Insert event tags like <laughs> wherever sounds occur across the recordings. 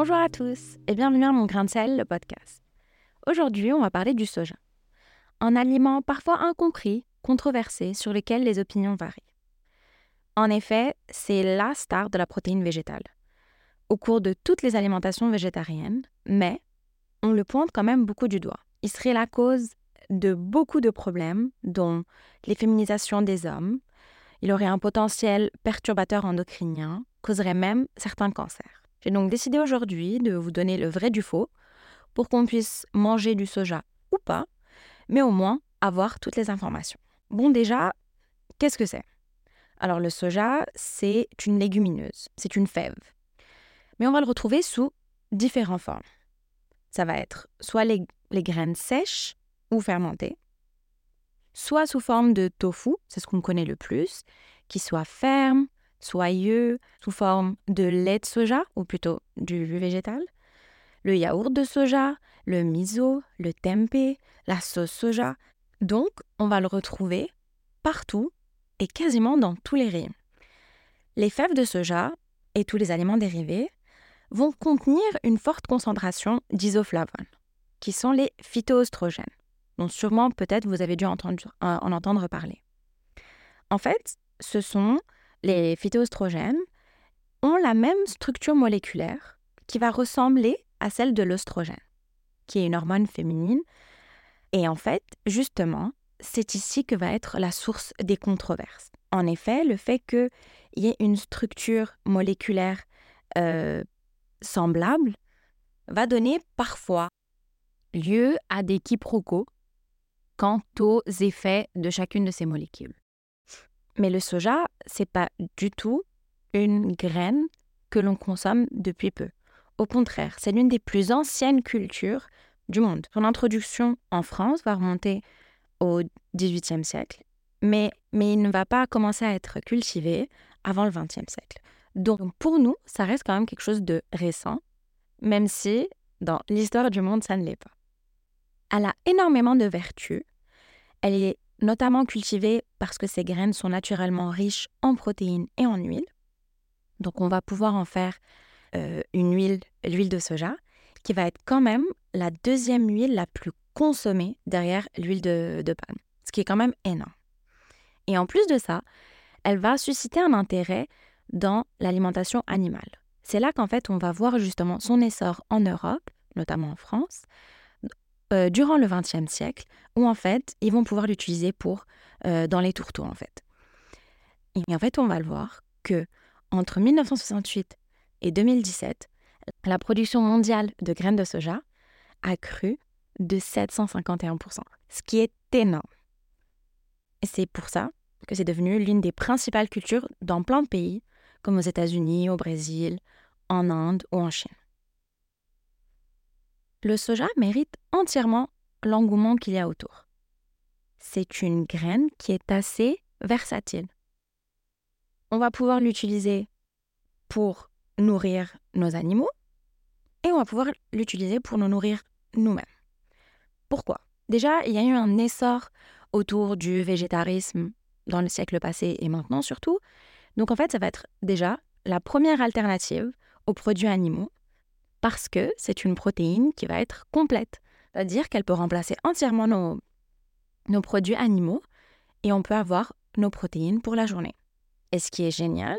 Bonjour à tous et bienvenue à mon grain de sel, le podcast. Aujourd'hui, on va parler du soja. Un aliment parfois incompris, controversé, sur lequel les opinions varient. En effet, c'est la star de la protéine végétale. Au cours de toutes les alimentations végétariennes, mais on le pointe quand même beaucoup du doigt. Il serait la cause de beaucoup de problèmes, dont l'efféminisation des hommes. Il aurait un potentiel perturbateur endocrinien, causerait même certains cancers. J'ai donc décidé aujourd'hui de vous donner le vrai du faux pour qu'on puisse manger du soja ou pas, mais au moins avoir toutes les informations. Bon déjà, qu'est-ce que c'est? Alors le soja, c'est une légumineuse, c'est une fève. Mais on va le retrouver sous différentes formes. Ça va être soit les, graines sèches ou fermentées, soit sous forme de tofu, c'est ce qu'on connaît le plus, qui soit ferme, soyeux, sous forme de lait de soja, ou plutôt du végétal, le yaourt de soja, le miso, le tempeh, la sauce soja. Donc, on va le retrouver partout et quasiment dans tous les rayons. Les fèves de soja et tous les aliments dérivés vont contenir une forte concentration d'isoflavones, qui sont les phytoestrogènes, dont sûrement peut-être vous avez dû entendre, en entendre parler. En fait, ce sont les phytoestrogènes ont la même structure moléculaire qui va ressembler à celle de l'oestrogène, qui est une hormone féminine. Et en fait, justement, c'est ici que va être la source des controverses. En effet, le fait qu'il y ait une structure moléculaire euh, semblable va donner parfois lieu à des quiproquos quant aux effets de chacune de ces molécules. Mais le soja, c'est pas du tout une graine que l'on consomme depuis peu. Au contraire, c'est l'une des plus anciennes cultures du monde. Son introduction en France va remonter au XVIIIe siècle, mais, mais il ne va pas commencer à être cultivé avant le XXe siècle. Donc pour nous, ça reste quand même quelque chose de récent, même si dans l'histoire du monde, ça ne l'est pas. Elle a énormément de vertus. Elle est notamment cultivée parce que ces graines sont naturellement riches en protéines et en huile. Donc on va pouvoir en faire euh, une huile, l'huile de soja, qui va être quand même la deuxième huile la plus consommée derrière l'huile de, de palme, ce qui est quand même énorme. Et en plus de ça, elle va susciter un intérêt dans l'alimentation animale. C'est là qu'en fait on va voir justement son essor en Europe, notamment en France, euh, durant le XXe siècle, où en fait, ils vont pouvoir l'utiliser pour euh, dans les tourteaux en fait. Et en fait, on va le voir que entre 1968 et 2017, la production mondiale de graines de soja a cru de 751%, ce qui est énorme. C'est pour ça que c'est devenu l'une des principales cultures dans plein de pays, comme aux États-Unis, au Brésil, en Inde ou en Chine le soja mérite entièrement l'engouement qu'il y a autour. C'est une graine qui est assez versatile. On va pouvoir l'utiliser pour nourrir nos animaux et on va pouvoir l'utiliser pour nous nourrir nous-mêmes. Pourquoi? Déjà, il y a eu un essor autour du végétarisme dans le siècle passé et maintenant surtout. Donc en fait, ça va être déjà la première alternative aux produits animaux parce que c'est une protéine qui va être complète, c'est-à-dire qu'elle peut remplacer entièrement nos, nos produits animaux et on peut avoir nos protéines pour la journée. Et ce qui est génial,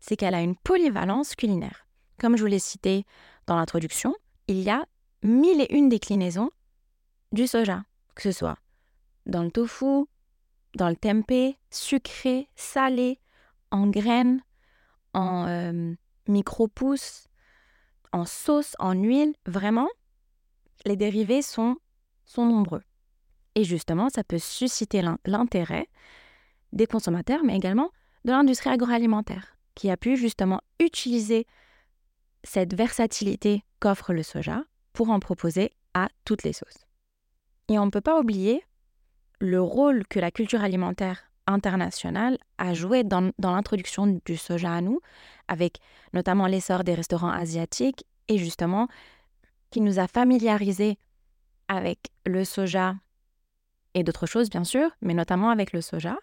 c'est qu'elle a une polyvalence culinaire. Comme je vous l'ai cité dans l'introduction, il y a mille et une déclinaisons du soja, que ce soit dans le tofu, dans le tempeh, sucré, salé, en graines, en euh, micro-pousses, en sauce, en huile, vraiment, les dérivés sont, sont nombreux. Et justement, ça peut susciter l'intérêt des consommateurs, mais également de l'industrie agroalimentaire, qui a pu justement utiliser cette versatilité qu'offre le soja pour en proposer à toutes les sauces. Et on ne peut pas oublier le rôle que la culture alimentaire internationale a joué dans, dans l'introduction du soja à nous, avec notamment l'essor des restaurants asiatiques et justement qui nous a familiarisés avec le soja et d'autres choses bien sûr, mais notamment avec le soja,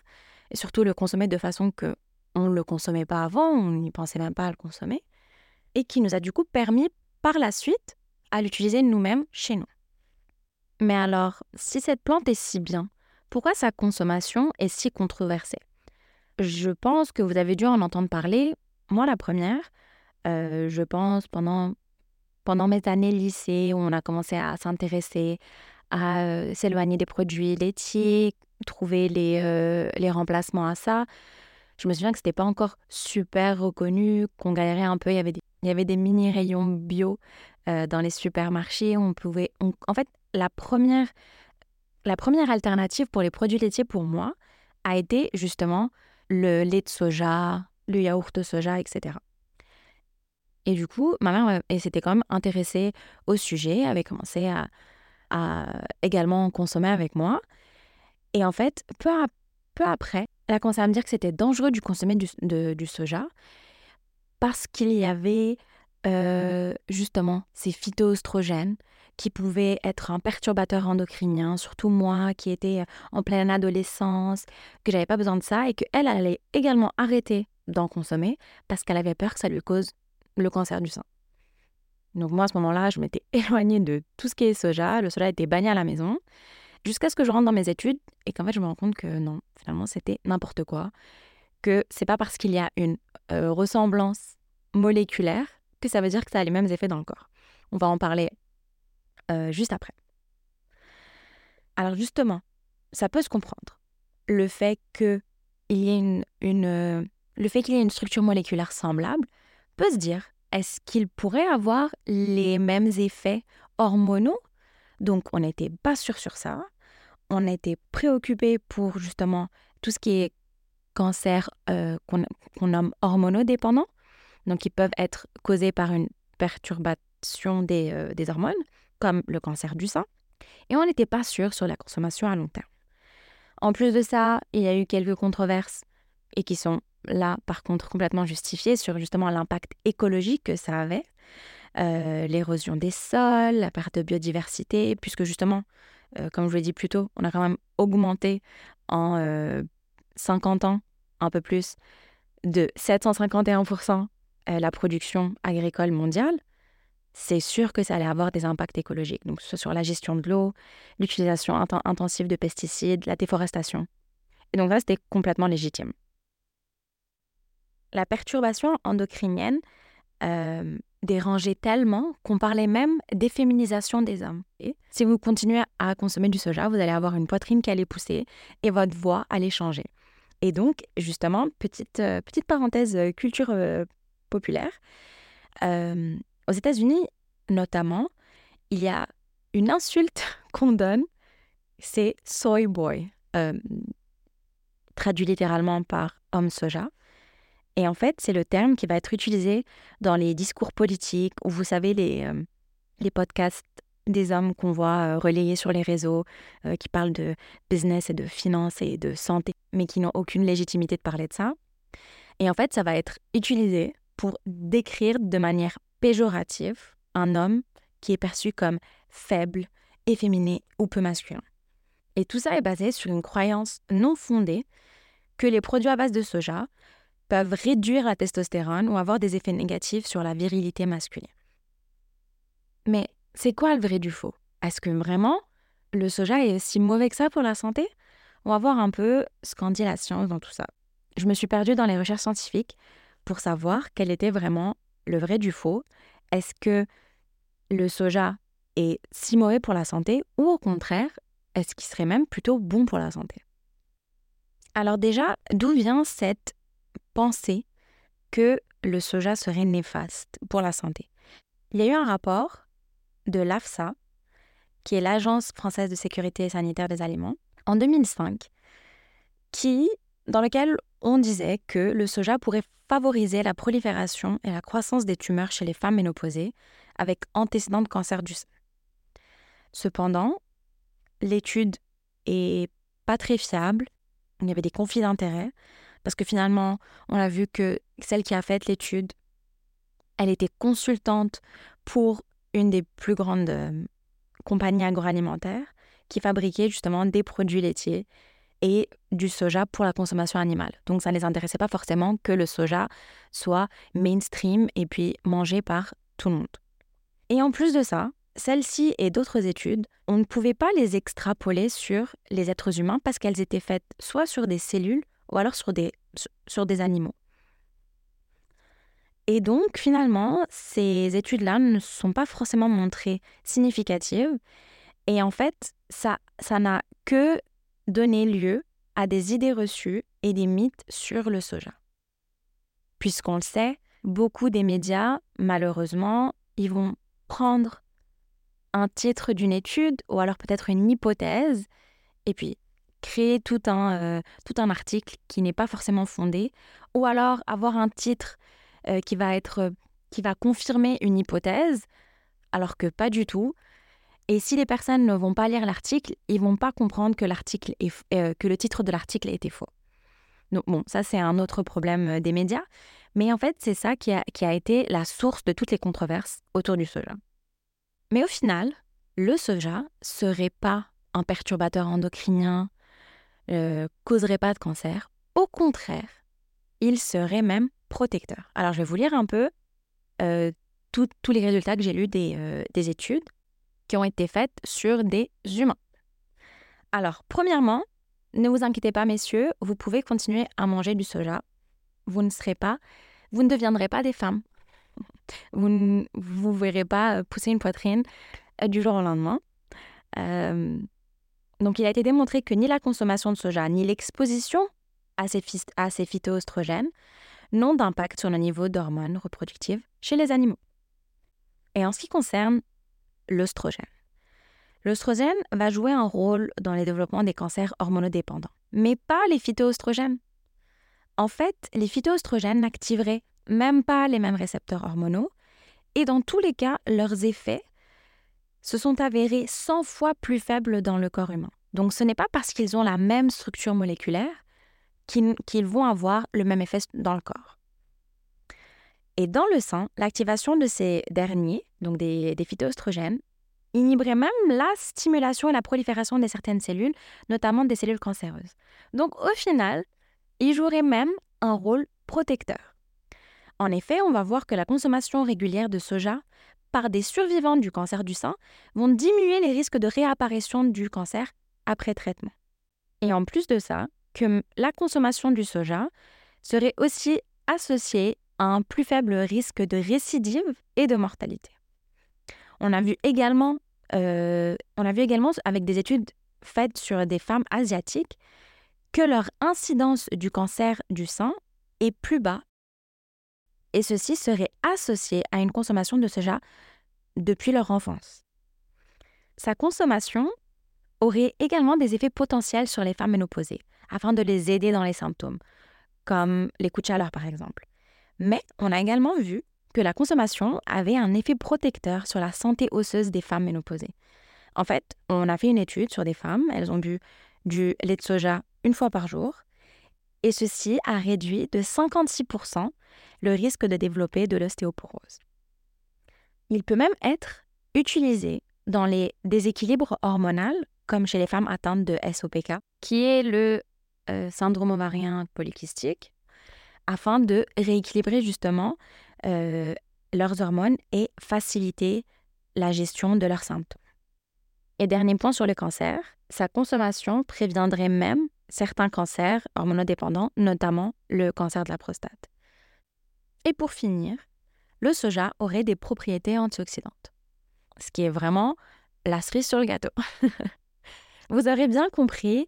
et surtout le consommer de façon que on ne le consommait pas avant, on n'y pensait même pas à le consommer, et qui nous a du coup permis par la suite à l'utiliser nous-mêmes chez nous. Mais alors, si cette plante est si bien, pourquoi sa consommation est si controversée? Je pense que vous avez dû en entendre parler, moi la première, euh, je pense pendant, pendant mes années lycée où on a commencé à s'intéresser à euh, s'éloigner des produits laitiers, trouver les, euh, les remplacements à ça. Je me souviens que c'était pas encore super reconnu, qu'on galérait un peu. Il y avait des, il y avait des mini rayons bio dans les supermarchés. On pouvait, en fait, la première, la première alternative pour les produits laitiers pour moi a été justement le lait de soja, le yaourt de soja, etc. Et du coup, ma mère s'était quand même intéressée au sujet, avait commencé à, également consommer avec moi. Et en fait, peu, peu après, elle a commencé à me dire que c'était dangereux de consommer du soja parce qu'il y avait euh, justement ces phytoestrogènes qui pouvaient être un perturbateur endocrinien, surtout moi qui étais en pleine adolescence, que j'avais pas besoin de ça et qu'elle allait également arrêter d'en consommer parce qu'elle avait peur que ça lui cause le cancer du sein. Donc moi, à ce moment-là, je m'étais <laughs> éloignée de tout ce qui est soja. Le soja était banni à la maison. Jusqu'à ce que je rentre dans mes études et qu'en fait, je me rends compte que non, finalement, c'était n'importe quoi. Que c'est pas parce qu'il y a une euh, ressemblance moléculaire que ça veut dire que ça a les mêmes effets dans le corps. On va en parler euh, juste après. Alors justement, ça peut se comprendre. Le fait qu'il y ait une, euh, y une structure moléculaire semblable peut se dire est-ce qu'il pourrait avoir les mêmes effets hormonaux? Donc, on n'était pas sûr sur ça. On était préoccupé pour justement tout ce qui est cancer euh, qu'on nomme hormonodépendant, donc qui peuvent être causés par une perturbation des, euh, des hormones, comme le cancer du sein. Et on n'était pas sûr sur la consommation à long terme. En plus de ça, il y a eu quelques controverses et qui sont là, par contre, complètement justifié sur justement l'impact écologique que ça avait, euh, l'érosion des sols, la perte de biodiversité, puisque justement, euh, comme je l'ai dit plus tôt, on a quand même augmenté en 50 euh, ans, un peu plus, de 751% la production agricole mondiale. C'est sûr que ça allait avoir des impacts écologiques, donc ce sur la gestion de l'eau, l'utilisation intensive de pesticides, la déforestation. Et donc là, c'était complètement légitime la perturbation endocrinienne euh, dérangeait tellement qu'on parlait même d'efféminisation des hommes. Et si vous continuez à consommer du soja, vous allez avoir une poitrine qui allait pousser et votre voix allait changer. Et donc, justement, petite, euh, petite parenthèse euh, populaire, aux États-Unis notamment, il y a une insulte <laughs> qu'on donne, c'est soy boy, traduit littéralement par homme soja. Et en fait, c'est le terme qui va être utilisé dans les discours politiques ou vous savez, les, euh, les podcasts des hommes qu'on voit euh, relayés sur les réseaux, euh, qui parlent de business et de finance et de santé, mais qui n'ont aucune légitimité de parler de ça. Et en fait, ça va être utilisé pour décrire de manière péjorative un homme qui est perçu comme faible, efféminé ou peu masculin. Et tout ça est basé sur une croyance non fondée que les produits à base de soja peuvent réduire la testostérone ou avoir des effets négatifs sur la virilité masculine. Mais c'est quoi le vrai du faux? Est-ce que vraiment le soja est si mauvais que ça pour la santé? On va voir un peu ce qu'en dit la science dans tout ça. Je me suis perdue dans les recherches scientifiques pour savoir quel était vraiment le vrai du faux. Est-ce que le soja est si mauvais pour la santé ou au contraire, est-ce qu'il serait même plutôt bon pour la santé? Alors déjà, d'où vient cette penser que le soja serait néfaste pour la santé? Il y a eu un rapport de l'AFSA, qui est l'Agence française de sécurité sanitaire des aliments, en 2005, qui, dans lequel on disait que le soja pourrait favoriser la prolifération et la croissance des tumeurs chez les femmes ménopausées avec antécédent de cancer du sein. Cependant, l'étude est pas très fiable, il y avait des conflits d'intérêts, parce que finalement, on a vu que celle qui a fait l'étude, elle était consultante pour une des plus grandes euh, compagnies agroalimentaires qui fabriquait justement des produits laitiers et du soja pour la consommation animale. Donc ça ne les intéressait pas forcément que le soja soit mainstream et puis mangé par tout le monde. Et en plus de ça, celles-ci et d'autres études, on ne pouvait pas les extrapoler sur les êtres humains parce qu'elles étaient faites soit sur des cellules ou alors sur des, sur des animaux. Et donc, finalement, ces études-là ne sont pas forcément montrées significatives. Et en fait, ça ça n'a que donné lieu à des idées reçues et des mythes sur le soja. Puisqu'on le sait, beaucoup des médias, malheureusement, ils vont prendre un titre d'une étude ou alors peut-être une hypothèse et puis créer tout un, euh, tout un article qui n'est pas forcément fondé ou alors avoir un titre euh, qui va être qui va confirmer une hypothèse alors que pas du tout. Et si les personnes ne vont pas lire l'article, ils vont pas comprendre que l'article est, euh, que le titre de l'article était faux. Donc bon, ça c'est un autre problème des médias, mais en fait c'est ça qui a, qui a été la source de toutes les controverses autour du soja. Mais au final, le soja serait pas un perturbateur endocrinien, euh, causerait pas de cancer. Au contraire, il serait même protecteur. Alors je vais vous lire un peu euh, tous les résultats que j'ai lus des, euh, des études qui ont été faites sur des humains. Alors, premièrement, ne vous inquiétez pas, messieurs, vous pouvez continuer à manger du soja. Vous ne serez pas, vous ne deviendrez pas des femmes. Vous ne vous verrez pas euh, pousser une poitrine euh, du jour au lendemain. Euh, donc, il a été démontré que ni la consommation de soja, ni l'exposition à ces, à ces phytoestrogènes n'ont d'impact sur le niveau d'hormones reproductives chez les animaux. Et en ce qui concerne l'œstrogène, l'œstrogène va jouer un rôle dans le développement des cancers hormonodépendants, mais pas les phytoestrogènes. En fait, les phytoestrogènes n'activeraient même pas les mêmes récepteurs hormonaux, et dans tous les cas, leurs effets se sont avérés 100 fois plus faibles dans le corps humain. Donc ce n'est pas parce qu'ils ont la même structure moléculaire qu'ils vont avoir le même effet dans le corps. Et dans le sang, l'activation de ces derniers, donc des, des phytoestrogènes, inhiberait même la stimulation et la prolifération de certaines cellules, notamment des cellules cancéreuses. Donc au final, ils joueraient même un rôle protecteur. En effet, on va voir que la consommation régulière de soja par des survivants du cancer du sein vont diminuer les risques de réapparition du cancer après traitement. Et en plus de ça, que la consommation du soja serait aussi associée un plus faible risque de récidive et de mortalité. On a vu également, euh, on a vu également avec des études faites sur des femmes asiatiques que leur incidence du cancer du sein est plus bas et ceci serait associé à une consommation de soja depuis leur enfance. Sa consommation aurait également des effets potentiels sur les femmes ménopausées, afin de les aider dans les symptômes, comme les coups de chaleur par exemple. Mais on a également vu que la consommation avait un effet protecteur sur la santé osseuse des femmes ménopausées. En fait, on a fait une étude sur des femmes, elles ont bu du lait de soja une fois par jour, et ceci a réduit de 56% le risque de développer de l'ostéoporose. Il peut même être utilisé dans les déséquilibres hormonaux, comme chez les femmes atteintes de SOPK, qui est le euh, syndrome ovarien polycystique, afin de rééquilibrer justement euh, leurs hormones et faciliter la gestion de leurs symptômes. Et dernier point sur le cancer, sa consommation préviendrait même certains cancers hormonodépendants, notamment le cancer de la prostate. Et pour finir, le soja aurait des propriétés antioxydantes, ce qui est vraiment la cerise sur le gâteau. <laughs> Vous aurez bien compris,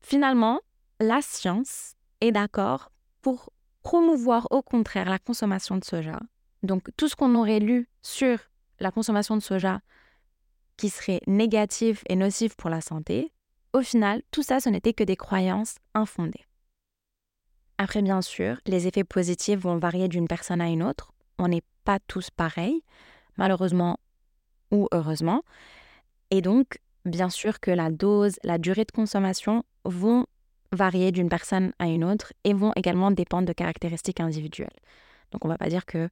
finalement, la science est d'accord pour promouvoir au contraire la consommation de soja. Donc tout ce qu'on aurait lu sur la consommation de soja qui serait négatif et nocif pour la santé, au final, tout ça, ce n'était que des croyances infondées. Après, bien sûr, les effets positifs vont varier d'une personne à une autre. On n'est pas tous pareils, malheureusement ou heureusement. Et donc, bien sûr que la dose, la durée de consommation vont varier d'une personne à une autre et vont également dépendre de caractéristiques individuelles. Donc, on ne va pas dire que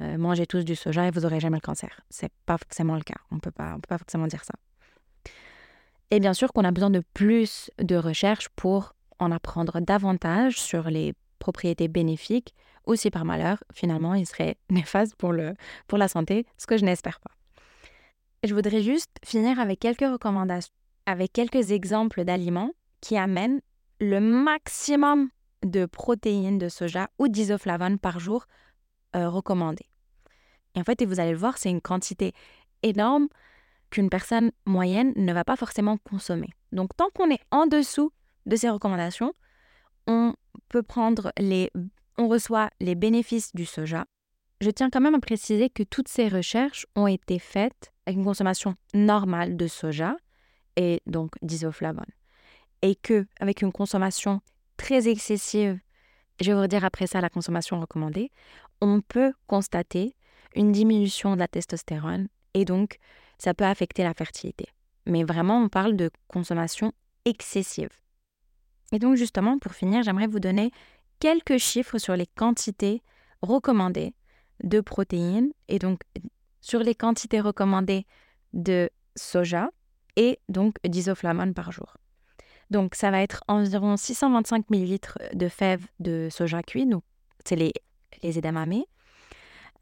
euh, mangez tous du soja et vous n'aurez jamais le cancer. C'est pas forcément le cas. On ne peut pas forcément dire ça. Et bien sûr qu'on a besoin de plus de recherches pour en apprendre davantage sur les propriétés bénéfiques ou si par malheur, finalement, il serait <laughs> néfaste pour, le, pour la santé, ce que je n'espère pas. je voudrais juste finir avec quelques recommandations, avec quelques exemples d'aliments qui amènent le maximum de protéines de soja ou d'isoflavone par jour euh, recommandé. Et en fait, et vous allez le voir, c'est une quantité énorme qu'une personne moyenne ne va pas forcément consommer. Donc, tant qu'on est en dessous de ces recommandations, on peut prendre les, on reçoit les bénéfices du soja. Je tiens quand même à préciser que toutes ces recherches ont été faites avec une consommation normale de soja et donc d'isoflavone. Et que avec une consommation très excessive, je vais vous dire après ça la consommation recommandée, on peut constater une diminution de la testostérone et donc ça peut affecter la fertilité. Mais vraiment, on parle de consommation excessive. Et donc justement, pour finir, j'aimerais vous donner quelques chiffres sur les quantités recommandées de protéines et donc sur les quantités recommandées de soja et donc d'isoflavone par jour. Donc ça va être environ 625 ml de fèves de soja cuit, donc c'est les, les edamame,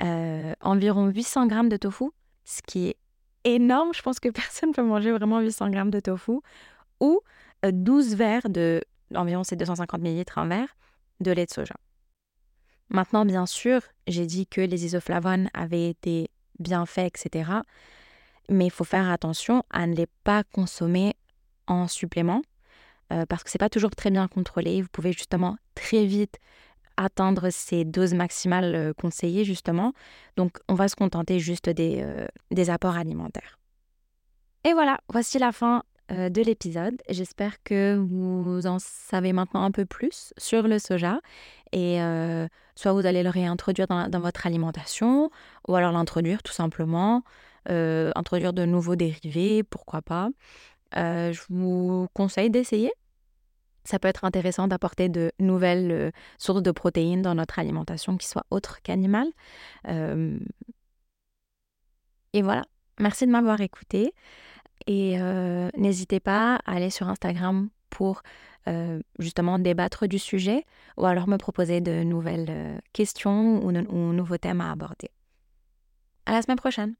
euh, environ 800 g de tofu, ce qui est énorme. Je pense que <laughs> personne ne peut manger vraiment 800 grammes de tofu. Ou 12 euh, verres de, environ c'est 250 ml en verre, de lait de soja. Maintenant, bien sûr, j'ai dit que les isoflavones avaient été bien faits, etc. Mais il faut faire attention à ne les pas consommer en supplément euh, parce que c'est pas toujours très bien contrôlé. Vous pouvez justement très vite atteindre ces doses maximales euh, conseillées, justement. Donc, on va se contenter juste des, euh, apports alimentaires. Et voilà, voici la fin de l'épisode. J'espère que vous en savez maintenant un peu plus sur le soja. Et soit vous allez le réintroduire dans votre alimentation, ou alors l'introduire tout simplement, introduire de nouveaux dérivés, pourquoi pas. je vous conseille d'essayer ça peut être intéressant d'apporter de nouvelles euh, sources de protéines dans notre alimentation qui soient autres qu'animales. Euh, et voilà, merci de m'avoir écouté. Et euh, n'hésitez pas à aller sur Instagram pour justement débattre du sujet ou alors me proposer de nouvelles questions ou, ou nouveaux thèmes à aborder. À la semaine prochaine.